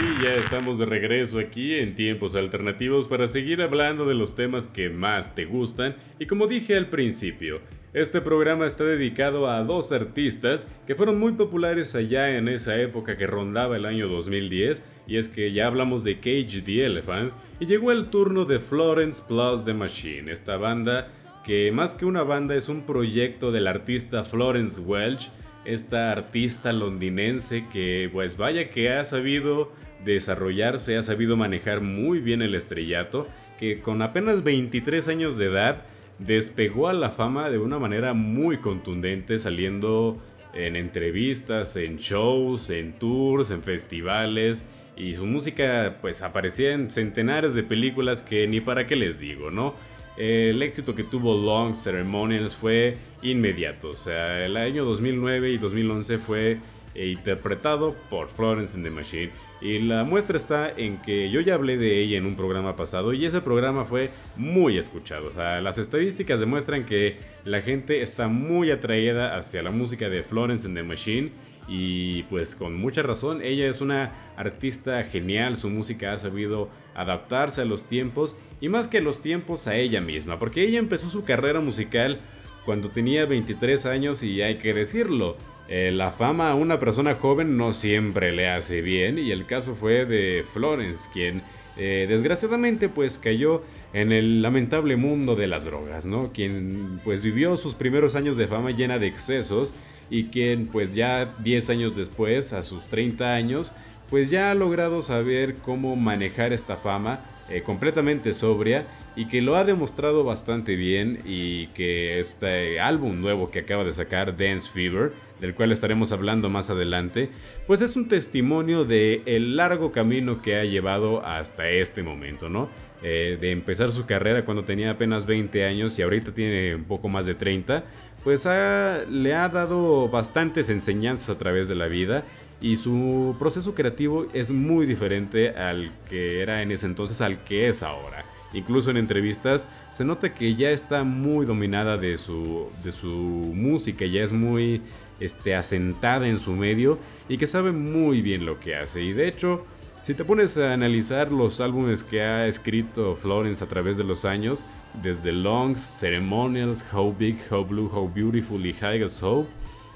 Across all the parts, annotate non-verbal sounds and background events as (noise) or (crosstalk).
Y ya estamos de regreso aquí en tiempos alternativos para seguir hablando de los temas que más te gustan. Y como dije al principio, este programa está dedicado a dos artistas que fueron muy populares allá en esa época que rondaba el año 2010 y es que ya hablamos de Cage the Elephant y llegó el turno de Florence Plus The Machine, esta banda que más que una banda es un proyecto del artista Florence Welch esta artista londinense que pues vaya que ha sabido desarrollarse, ha sabido manejar muy bien el estrellato, que con apenas 23 años de edad despegó a la fama de una manera muy contundente saliendo en entrevistas, en shows, en tours, en festivales y su música pues aparecía en centenares de películas que ni para qué les digo, ¿no? El éxito que tuvo Long Ceremonials fue inmediato. O sea, el año 2009 y 2011 fue eh, interpretado por Florence and the Machine. Y la muestra está en que yo ya hablé de ella en un programa pasado y ese programa fue muy escuchado. O sea, las estadísticas demuestran que la gente está muy atraída hacia la música de Florence and the Machine y pues con mucha razón, ella es una artista genial, su música ha sabido adaptarse a los tiempos y más que los tiempos a ella misma, porque ella empezó su carrera musical cuando tenía 23 años y hay que decirlo, eh, la fama a una persona joven no siempre le hace bien y el caso fue de Florence, quien eh, desgraciadamente pues cayó en el lamentable mundo de las drogas, ¿no? Quien pues vivió sus primeros años de fama llena de excesos y quien pues ya 10 años después, a sus 30 años, pues ya ha logrado saber cómo manejar esta fama eh, completamente sobria y que lo ha demostrado bastante bien y que este álbum nuevo que acaba de sacar, Dance Fever, del cual estaremos hablando más adelante, pues es un testimonio de el largo camino que ha llevado hasta este momento, ¿no? Eh, de empezar su carrera cuando tenía apenas 20 años y ahorita tiene un poco más de 30, pues le ha dado bastantes enseñanzas a través de la vida y su proceso creativo es muy diferente al que era en ese entonces al que es ahora. Incluso en entrevistas se nota que ya está muy dominada de su, de su música, ya es muy este, asentada en su medio y que sabe muy bien lo que hace. Y de hecho, si te pones a analizar los álbumes que ha escrito Florence a través de los años, desde Longs, Ceremonials, How Big, How Blue, How Beautiful y High Hope,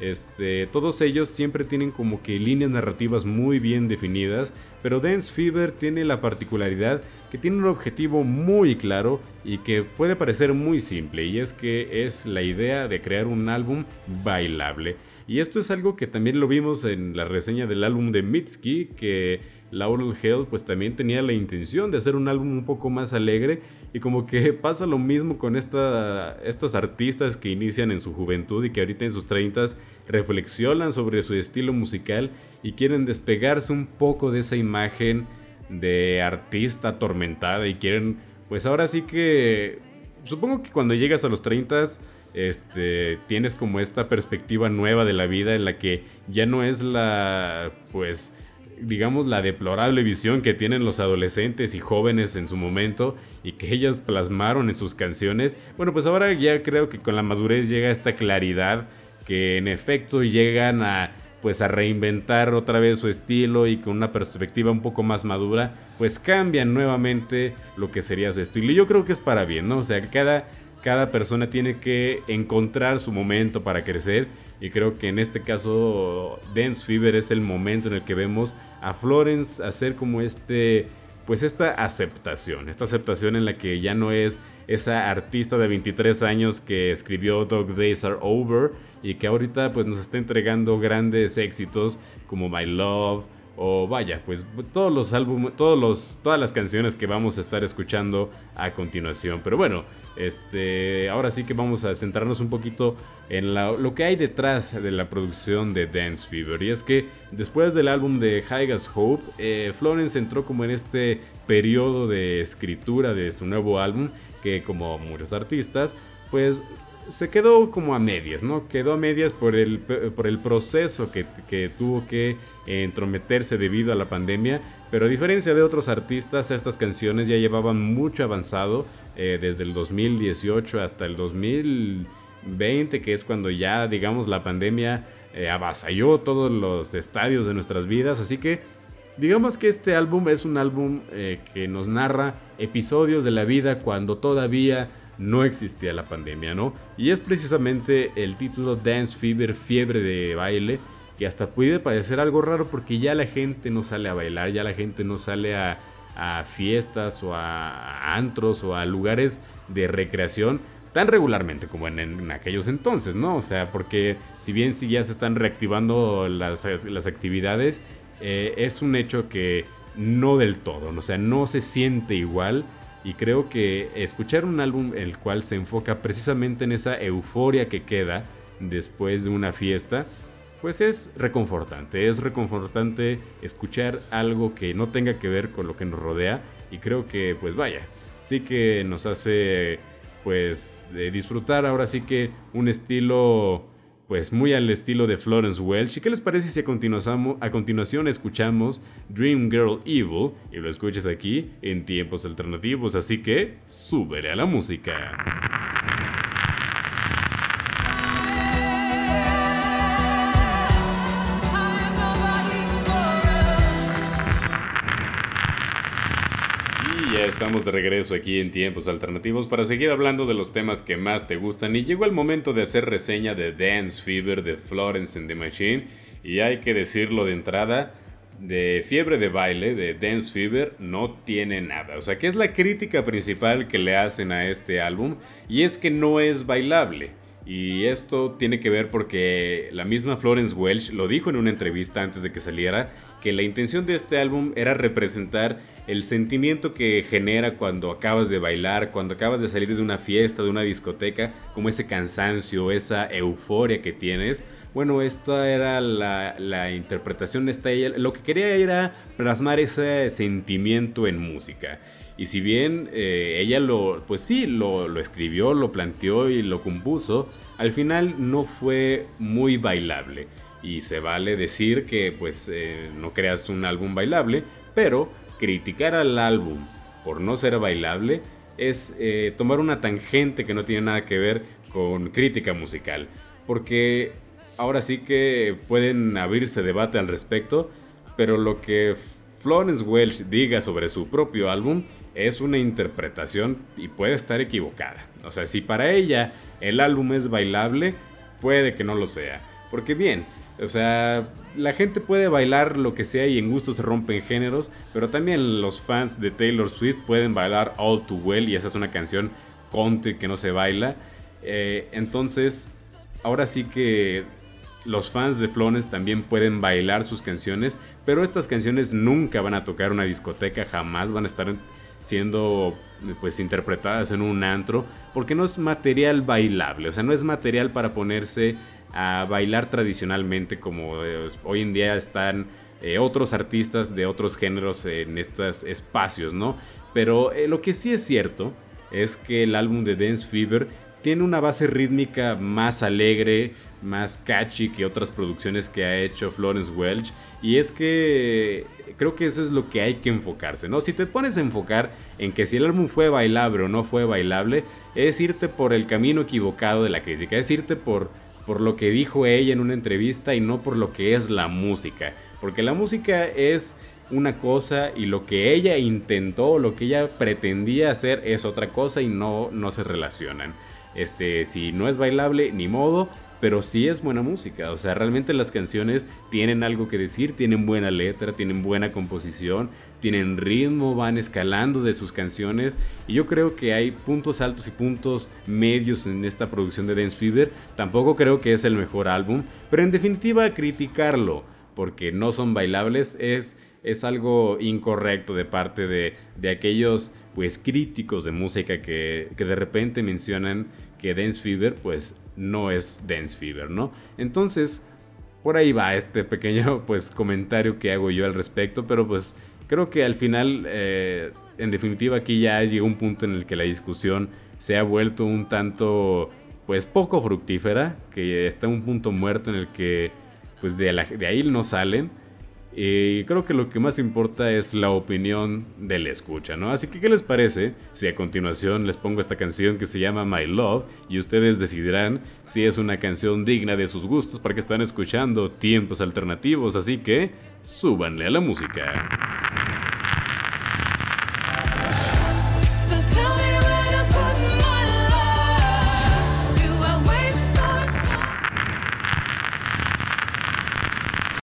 este, todos ellos siempre tienen como que líneas narrativas muy bien definidas, pero Dance Fever tiene la particularidad que tiene un objetivo muy claro y que puede parecer muy simple, y es que es la idea de crear un álbum bailable. Y esto es algo que también lo vimos en la reseña del álbum de Mitski, que Laurel Hill pues también tenía la intención de hacer un álbum un poco más alegre y como que (laughs) pasa lo mismo con esta, estas artistas que inician en su juventud y que ahorita en sus 30 reflexionan sobre su estilo musical y quieren despegarse un poco de esa imagen de artista atormentada y quieren pues ahora sí que supongo que cuando llegas a los 30 este, tienes como esta perspectiva nueva de la vida en la que ya no es la, pues, digamos, la deplorable visión que tienen los adolescentes y jóvenes en su momento y que ellas plasmaron en sus canciones, bueno, pues ahora ya creo que con la madurez llega esta claridad que en efecto llegan a pues a reinventar otra vez su estilo y con una perspectiva un poco más madura, pues cambian nuevamente lo que sería su estilo. Y yo creo que es para bien, ¿no? O sea, cada, cada persona tiene que encontrar su momento para crecer y creo que en este caso Dance Fever es el momento en el que vemos a Florence hacer como este, pues esta aceptación, esta aceptación en la que ya no es esa artista de 23 años que escribió Dog Days Are Over y que ahorita pues nos está entregando grandes éxitos como My Love o vaya, pues todos los álbumes, todos los, todas las canciones que vamos a estar escuchando a continuación. Pero bueno, este, ahora sí que vamos a centrarnos un poquito en lo que hay detrás de la producción de Dance Fever. Y es que después del álbum de High as Hope, eh, Florence entró como en este periodo de escritura de su nuevo álbum, que como muchos artistas, pues se quedó como a medias, ¿no? Quedó a medias por el, por el proceso que, que, tuvo que entrometerse debido a la pandemia. Pero a diferencia de otros artistas, estas canciones ya llevaban mucho avanzado eh, desde el 2018 hasta el 2020, que es cuando ya, digamos, la pandemia eh, avasalló todos los estadios de nuestras vidas. Así que Digamos que este álbum es un álbum eh, que nos narra episodios de la vida cuando todavía no existía la pandemia, ¿no? Y es precisamente el título Dance Fever, fiebre de baile, que hasta puede parecer algo raro porque ya la gente no sale a bailar, ya la gente no sale a, fiestas o a, antros o a lugares de recreación tan regularmente como en, aquellos entonces, ¿no? O sea, porque si bien sí ya se están reactivando las, actividades, eh, es un hecho que no del todo, o sea, no se siente igual y creo que escuchar un álbum el cual se enfoca precisamente en esa euforia que queda después de una fiesta, pues es reconfortante. Es reconfortante escuchar algo que no tenga que ver con lo que nos rodea y creo que pues vaya, sí que nos hace pues disfrutar ahora sí que un estilo pues muy al estilo de Florence Welch. ¿Y qué les parece si a, a continuación escuchamos Dream Girl Evil y lo escuchas aquí en tiempos alternativos? Así que súbele a la música. Estamos de regreso aquí en Tiempos Alternativos para seguir hablando de los temas que más te gustan. Y llegó el momento de hacer reseña de Dance Fever de Florence and the Machine. Y hay que decirlo de entrada, de Fiebre de Baile de Dance Fever no tiene nada, o sea que es la crítica principal que le hacen a este álbum y es que no es bailable. Y esto tiene que ver porque la misma Florence Welch lo dijo en una entrevista antes de que saliera, que la intención de este álbum era representar el sentimiento que genera cuando acabas de bailar, cuando acabas de salir de una fiesta, de una discoteca, como ese cansancio, esa euforia que tienes. Bueno, esta era la, interpretación de esta. Lo que quería era plasmar ese sentimiento en música. Y si bien eh, ella lo, pues sí, lo, escribió, lo planteó y lo compuso, al final no fue muy bailable. Y se vale decir que pues eh, no creas un álbum bailable, pero criticar al álbum por no ser bailable es eh, tomar una tangente que no tiene nada que ver con crítica musical. Porque ahora sí que pueden abrirse debate al respecto, pero lo que Florence Welch diga sobre su propio álbum es una interpretación y puede estar equivocada. O sea, si para ella el álbum es bailable, puede que no lo sea. Porque bien, o sea, la gente puede bailar lo que sea y en gusto se rompen géneros, pero también los fans de Taylor Swift pueden bailar All Too Well y esa es una canción country que no se baila. Eh, entonces, ahora sí que los fans de Florence también pueden bailar sus canciones, pero estas canciones nunca van a tocar una discoteca, jamás van a estar siendo pues interpretadas en un antro porque no es material bailable, o sea, no es material para ponerse a bailar tradicionalmente como eh, hoy en día están eh, otros artistas de otros géneros en estos espacios, ¿no? Pero eh, lo que sí es cierto es que el álbum de Dance Fever tiene una base rítmica más alegre, más catchy que otras producciones que ha hecho Florence Welch. Y es que creo que eso es lo que hay que enfocarse, ¿no? Si te pones a enfocar en que si el álbum fue bailable o no fue bailable, es irte por el camino equivocado de la crítica, es irte por, por lo que dijo ella en una entrevista y no por lo que es la música. Porque la música es una cosa y lo que ella intentó, lo que ella pretendía hacer es otra cosa y no, no se relacionan. Este, si no es bailable, ni modo, pero sí es buena música. O sea, realmente las canciones tienen algo que decir, tienen buena letra, tienen buena composición, tienen ritmo, van escalando de sus canciones. Y yo creo que hay puntos altos y puntos medios en esta producción de Dance Fever. Tampoco creo que es el mejor álbum, pero en definitiva criticarlo porque no son bailables es es algo incorrecto de parte de, de aquellos pues críticos de música que, que, de repente mencionan que Dance Fever pues no es Dance Fever, ¿no? Entonces, por ahí va este pequeño (laughs) pues comentario que hago yo al respecto, pero pues creo que al final, eh, en definitiva aquí ya llegó un punto en el que la discusión se ha vuelto un tanto pues poco fructífera, que está un punto muerto en el que pues de, de ahí no salen Y creo que lo que más importa es la opinión del escucha, ¿no? Así que, ¿qué les parece si a continuación les pongo esta canción que se llama My Love y ustedes decidirán si es una canción digna de sus gustos para que están escuchando tiempos alternativos? Así que, súbanle a la música.